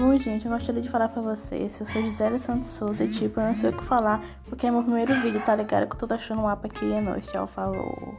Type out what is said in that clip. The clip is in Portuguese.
Bom, gente, eu gostaria de falar pra vocês. Eu sou Gisele Santos Souza e, tipo, eu não sei o que falar porque é meu primeiro vídeo, tá ligado? Que eu tô achando um mapa aqui é nóis. Tchau, falou.